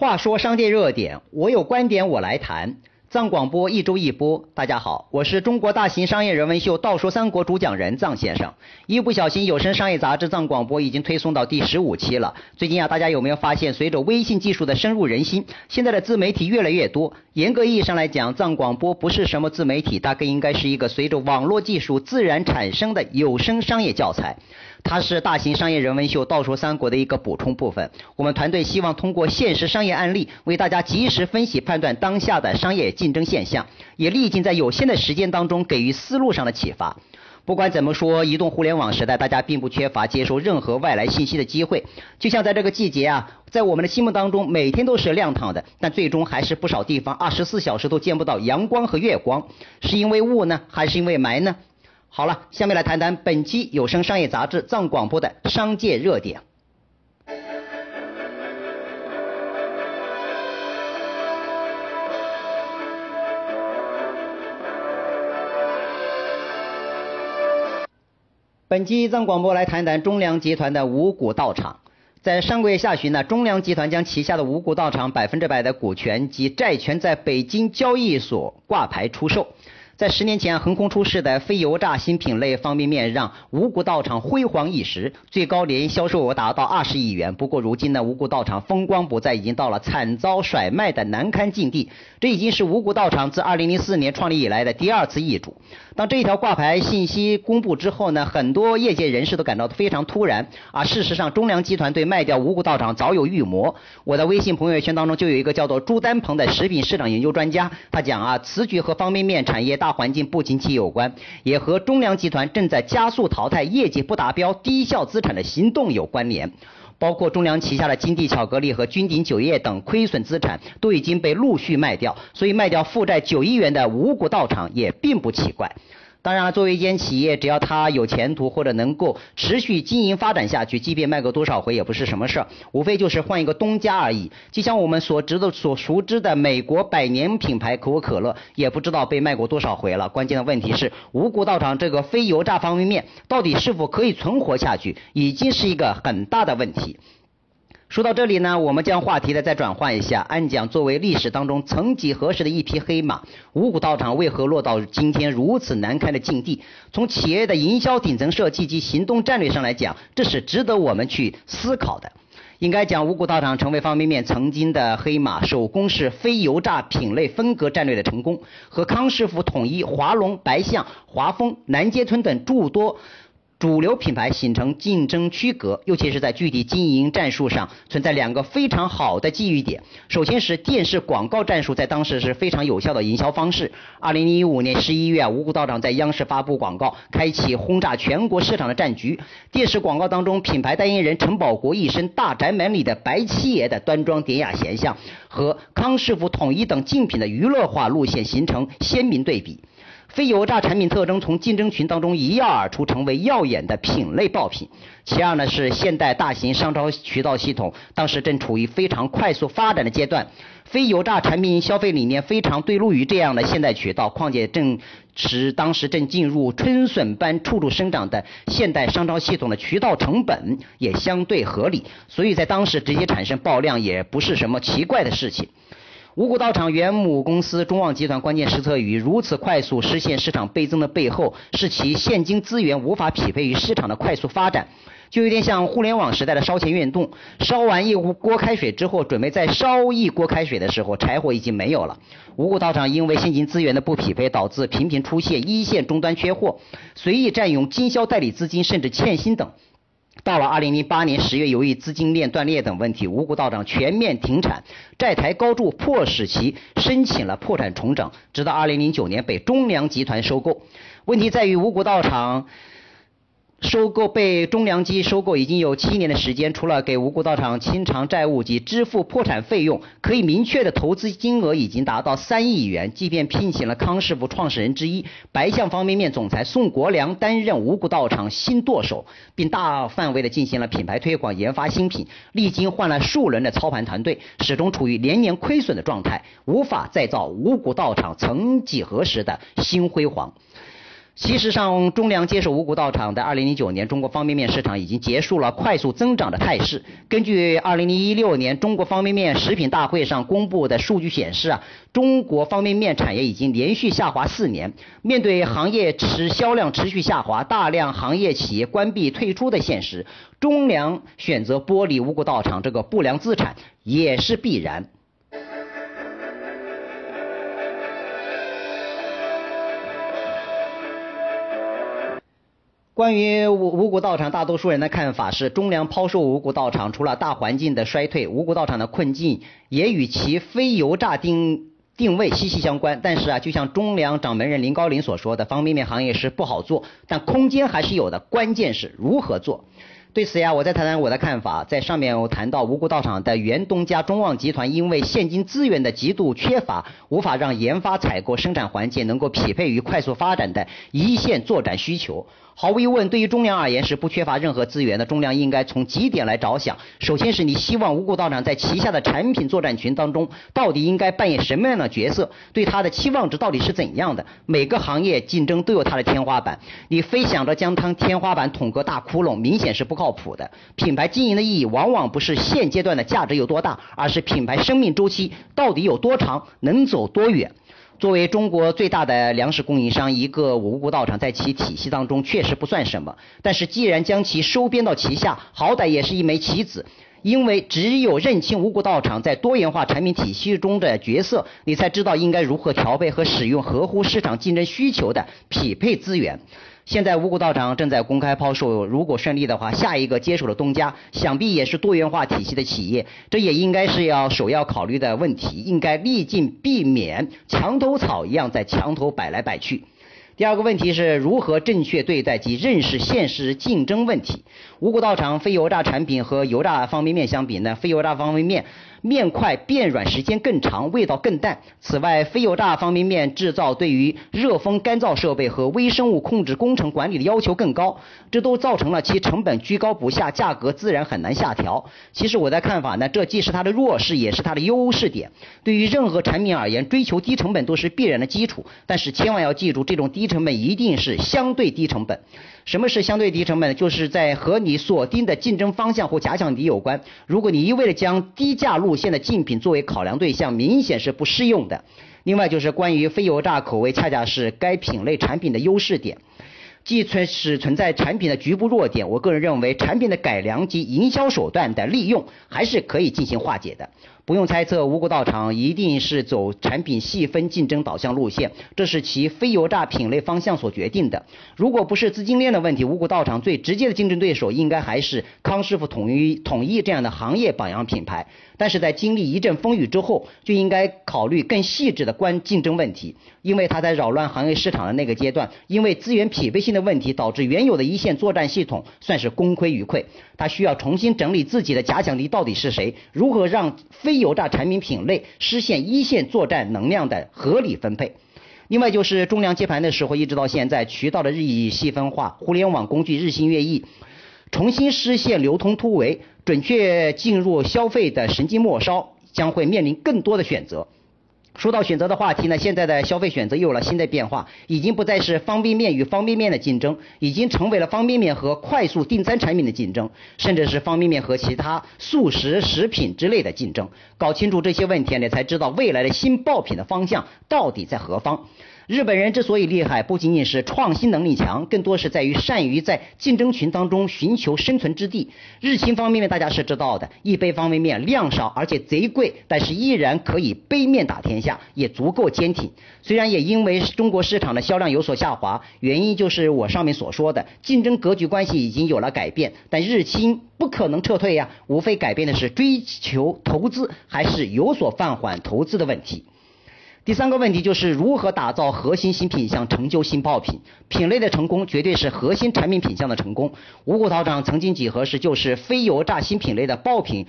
话说商界热点，我有观点我来谈。藏广播一周一播，大家好，我是中国大型商业人文秀《道说三国》主讲人藏先生。一不小心，有声商业杂志藏广播已经推送到第十五期了。最近啊，大家有没有发现，随着微信技术的深入人心，现在的自媒体越来越多。严格意义上来讲，藏广播不是什么自媒体，它更应该是一个随着网络技术自然产生的有声商业教材。它是大型商业人文秀《道说三国》的一个补充部分。我们团队希望通过现实商业案例，为大家及时分析判断当下的商业竞争现象，也历尽在有限的时间当中给予思路上的启发。不管怎么说，移动互联网时代，大家并不缺乏接收任何外来信息的机会。就像在这个季节啊，在我们的心目当中，每天都是亮堂的，但最终还是不少地方二十四小时都见不到阳光和月光，是因为雾呢，还是因为霾呢？好了，下面来谈谈本期有声商业杂志藏广播的商界热点。本期藏广播来谈谈中粮集团的五谷道场。在上个月下旬呢，中粮集团将旗下的五谷道场百分之百的股权及债权在北京交易所挂牌出售。在十年前横空出世的非油炸新品类方便面，让五谷道场辉煌一时，最高年销售额达到二十亿元。不过如今呢，五谷道场风光不再，已经到了惨遭甩卖的难堪境地。这已经是五谷道场自二零零四年创立以来的第二次易主。当这一条挂牌信息公布之后呢，很多业界人士都感到非常突然。啊，事实上，中粮集团对卖掉五谷道场早有预谋。我的微信朋友圈当中就有一个叫做朱丹鹏的食品市场研究专家，他讲啊，此举和方便面产业大大环境不景气有关，也和中粮集团正在加速淘汰业绩不达标、低效资产的行动有关联。包括中粮旗下的金地巧克力和君鼎酒业等亏损资产都已经被陆续卖掉，所以卖掉负债九亿元的五谷道场也并不奇怪。当然了，作为一间企业，只要它有前途或者能够持续经营发展下去，即便卖个多少回也不是什么事儿，无非就是换一个东家而已。就像我们所知的、所熟知的美国百年品牌可口可乐，也不知道被卖过多少回了。关键的问题是，五谷道场这个非油炸方便面到底是否可以存活下去，已经是一个很大的问题。说到这里呢，我们将话题呢再转换一下。按讲，作为历史当中曾几何时的一匹黑马，五谷道场为何落到今天如此难堪的境地？从企业的营销顶层设计及行动战略上来讲，这是值得我们去思考的。应该讲，五谷道场成为方便面曾经的黑马，手工是非油炸品类分割战略的成功，和康师傅统一华龙、白象、华丰、南街村等诸多。主流品牌形成竞争区隔，尤其是在具体经营战术上存在两个非常好的机遇点。首先是电视广告战术，在当时是非常有效的营销方式。二零一五年十一月，五谷道长在央视发布广告，开启轰炸全国市场的战局。电视广告当中，品牌代言人陈宝国一身大宅门里的白七爷的端庄典雅形象，和康师傅统一等竞品的娱乐化路线形成鲜明对比。非油炸产品特征从竞争群当中一跃而出，成为耀眼的品类爆品。其二呢是现代大型商超渠道系统，当时正处于非常快速发展的阶段。非油炸产品消费理念非常对路于这样的现代渠道，况且正是当时正进入春笋般处处生长的现代商超系统的渠道成本也相对合理，所以在当时直接产生爆量也不是什么奇怪的事情。五谷道场原母公司中旺集团关键实测于如此快速实现市场倍增的背后，是其现金资源无法匹配于市场的快速发展，就有点像互联网时代的烧钱运动。烧完一锅开水之后，准备再烧一锅开水的时候，柴火已经没有了。五谷道场因为现金资源的不匹配，导致频频出现一线终端缺货，随意占用经销代理资金，甚至欠薪等。到了二零零八年十月，由于资金链断裂等问题，五谷道场全面停产，债台高筑，迫使其申请了破产重整，直到二零零九年被中粮集团收购。问题在于五谷道场。收购被中粮机收购已经有七年的时间，除了给五谷道场清偿债务及支付破产费用，可以明确的投资金额已经达到三亿元。即便聘请了康师傅创始人之一白象方便面总裁宋国良担任五谷道场新舵手，并大范围的进行了品牌推广、研发新品，历经换了数轮的操盘团队，始终处于连年亏损的状态，无法再造五谷道场曾几何时的新辉煌。其实上，中粮接手五谷道场的2009年，中国方便面市场已经结束了快速增长的态势。根据2016年中国方便面食品大会上公布的数据显示啊，中国方便面产业已经连续下滑四年。面对行业持销量持续下滑、大量行业企业关闭退出的现实，中粮选择剥离五谷道场这个不良资产也是必然。关于五五谷道场，大多数人的看法是，中粮抛售五谷道场，除了大环境的衰退，五谷道场的困境也与其非油炸定定位息息相关。但是啊，就像中粮掌门人林高林所说的，方便面行业是不好做，但空间还是有的，关键是如何做。对此呀，我再谈谈我的看法。在上面我谈到五谷道场的原东家中旺集团，因为现金资源的极度缺乏，无法让研发、采购、生产环境能够匹配于快速发展的一线作战需求。毫无疑问，对于中粮而言是不缺乏任何资源的。中粮应该从几点来着想。首先是你希望五谷道场在旗下的产品作战群当中，到底应该扮演什么样的角色？对它的期望值到底是怎样的？每个行业竞争都有它的天花板，你非想着将它天花板捅个大窟窿，明显是不靠靠谱的。品牌经营的意义往往不是现阶段的价值有多大，而是品牌生命周期到底有多长，能走多远。作为中国最大的粮食供应商，一个五谷道场在其体系当中确实不算什么。但是既然将其收编到旗下，好歹也是一枚棋子。因为只有认清五谷道场在多元化产品体系中的角色，你才知道应该如何调配和使用合乎市场竞争需求的匹配资源。现在五谷道场正在公开抛售，如果顺利的话，下一个接手的东家想必也是多元化体系的企业，这也应该是要首要考虑的问题，应该力尽避免墙头草一样在墙头摆来摆去。第二个问题是如何正确对待及认识现实竞争问题。五谷道场非油炸产品和油炸方便面相比呢？非油炸方便面。面块变软时间更长，味道更淡。此外，非油炸方便面制造对于热风干燥设备和微生物控制工程管理的要求更高，这都造成了其成本居高不下，价格自然很难下调。其实我的看法呢，这既是它的弱势，也是它的优势点。对于任何产品而言，追求低成本都是必然的基础，但是千万要记住，这种低成本一定是相对低成本。什么是相对低成本？就是在和你锁定的竞争方向或假想敌有关。如果你一味的将低价路线的竞品作为考量对象，明显是不适用的。另外就是关于非油炸口味，恰恰是该品类产品的优势点。既存是存在产品的局部弱点，我个人认为产品的改良及营销手段的利用还是可以进行化解的。不用猜测，五谷道场一定是走产品细分竞争导向路线，这是其非油炸品类方向所决定的。如果不是资金链的问题，五谷道场最直接的竞争对手应该还是康师傅、统一、统一这样的行业榜样品牌。但是在经历一阵风雨之后，就应该考虑更细致的关竞争问题，因为它在扰乱行业市场的那个阶段，因为资源匹配性的问题，导致原有的一线作战系统算是功亏一篑。它需要重新整理自己的假想敌到底是谁，如何让非油炸产品品类实现一线作战能量的合理分配。另外就是中粮接盘的时候，一直到现在，渠道的日益细分化，互联网工具日新月异。重新实现流通突围，准确进入消费的神经末梢，将会面临更多的选择。说到选择的话题呢，现在的消费选择又有了新的变化，已经不再是方便面与方便面的竞争，已经成为了方便面和快速订餐产品的竞争，甚至是方便面和其他速食食品之类的竞争。搞清楚这些问题，呢才知道未来的新爆品的方向到底在何方。日本人之所以厉害，不仅仅是创新能力强，更多是在于善于在竞争群当中寻求生存之地。日清方便面大家是知道的，一杯方便面量少而且贼贵，但是依然可以杯面打天下，也足够坚挺。虽然也因为中国市场的销量有所下滑，原因就是我上面所说的竞争格局关系已经有了改变，但日清不可能撤退呀，无非改变的是追求投资还是有所放缓投资的问题。第三个问题就是如何打造核心新品项，成就新爆品。品类的成功绝对是核心产品品项的成功。五谷道场曾经几何时就是非油炸新品类的爆品，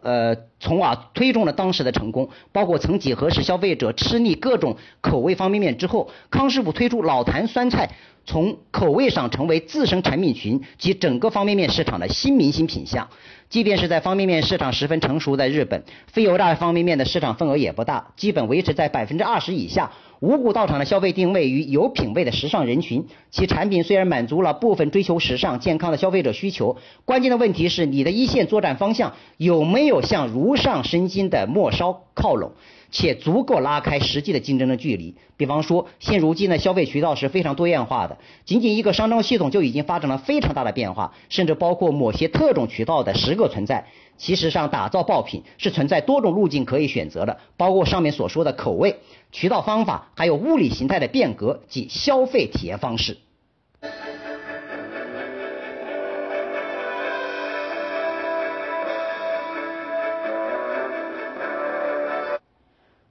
呃，从而推动了当时的成功。包括曾几何时消费者吃腻各种口味方便面之后，康师傅推出老坛酸菜。从口味上成为自身产品群及整个方便面市场的新明星品项。即便是在方便面市场十分成熟的日本，非油炸方便面的市场份额也不大，基本维持在百分之二十以下。五谷道场的消费定位于有品位的时尚人群，其产品虽然满足了部分追求时尚、健康的消费者需求，关键的问题是你的一线作战方向有没有向如上生津的末梢靠拢，且足够拉开实际的竞争的距离。比方说，现如今的消费渠道是非常多样化的，仅仅一个商超系统就已经发生了非常大的变化，甚至包括某些特种渠道的十个存在。其实上，打造爆品是存在多种路径可以选择的，包括上面所说的口味、渠道方法，还有物理形态的变革及消费体验方式。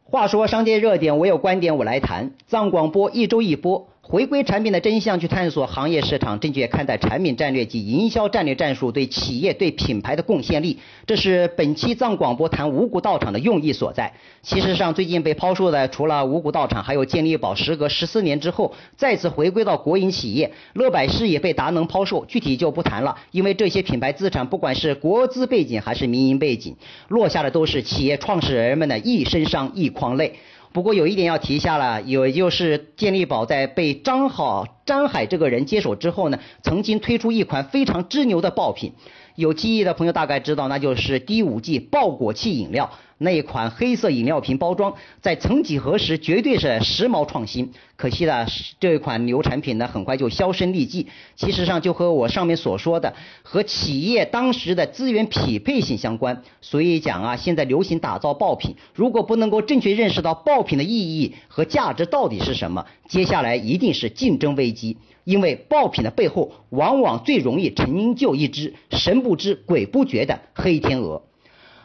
话说商界热点，我有观点，我来谈。藏广播一周一播。回归产品的真相，去探索行业市场，正确看待产品战略及营销战略战术对企业对品牌的贡献力，这是本期藏广播谈五谷道场的用意所在。其实上，最近被抛售的除了五谷道场，还有健力宝，时隔十四年之后再次回归到国营企业，乐百氏也被达能抛售，具体就不谈了，因为这些品牌资产，不管是国资背景还是民营背景，落下的都是企业创始人们的一身伤、一筐泪。不过有一点要提一下了，也就是健力宝在被张好张海这个人接手之后呢，曾经推出一款非常之牛的爆品，有记忆的朋友大概知道，那就是第五季爆果气饮料。那一款黑色饮料瓶包装，在曾几何时绝对是时髦创新。可惜呢，这一款牛产品呢，很快就销声匿迹。其实上就和我上面所说的，和企业当时的资源匹配性相关。所以讲啊，现在流行打造爆品，如果不能够正确认识到爆品的意义和价值到底是什么，接下来一定是竞争危机。因为爆品的背后，往往最容易成就一只神不知鬼不觉的黑天鹅。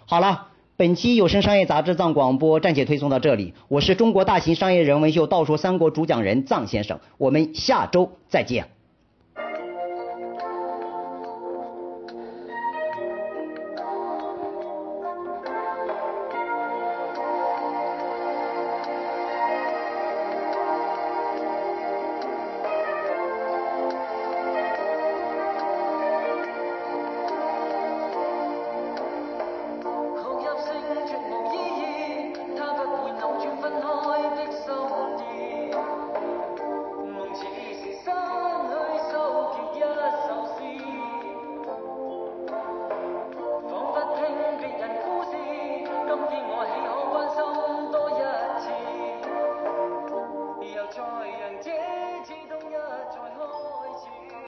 好了。本期有声商业杂志藏广播暂且推送到这里，我是中国大型商业人文秀《道说三国》主讲人藏先生，我们下周再见。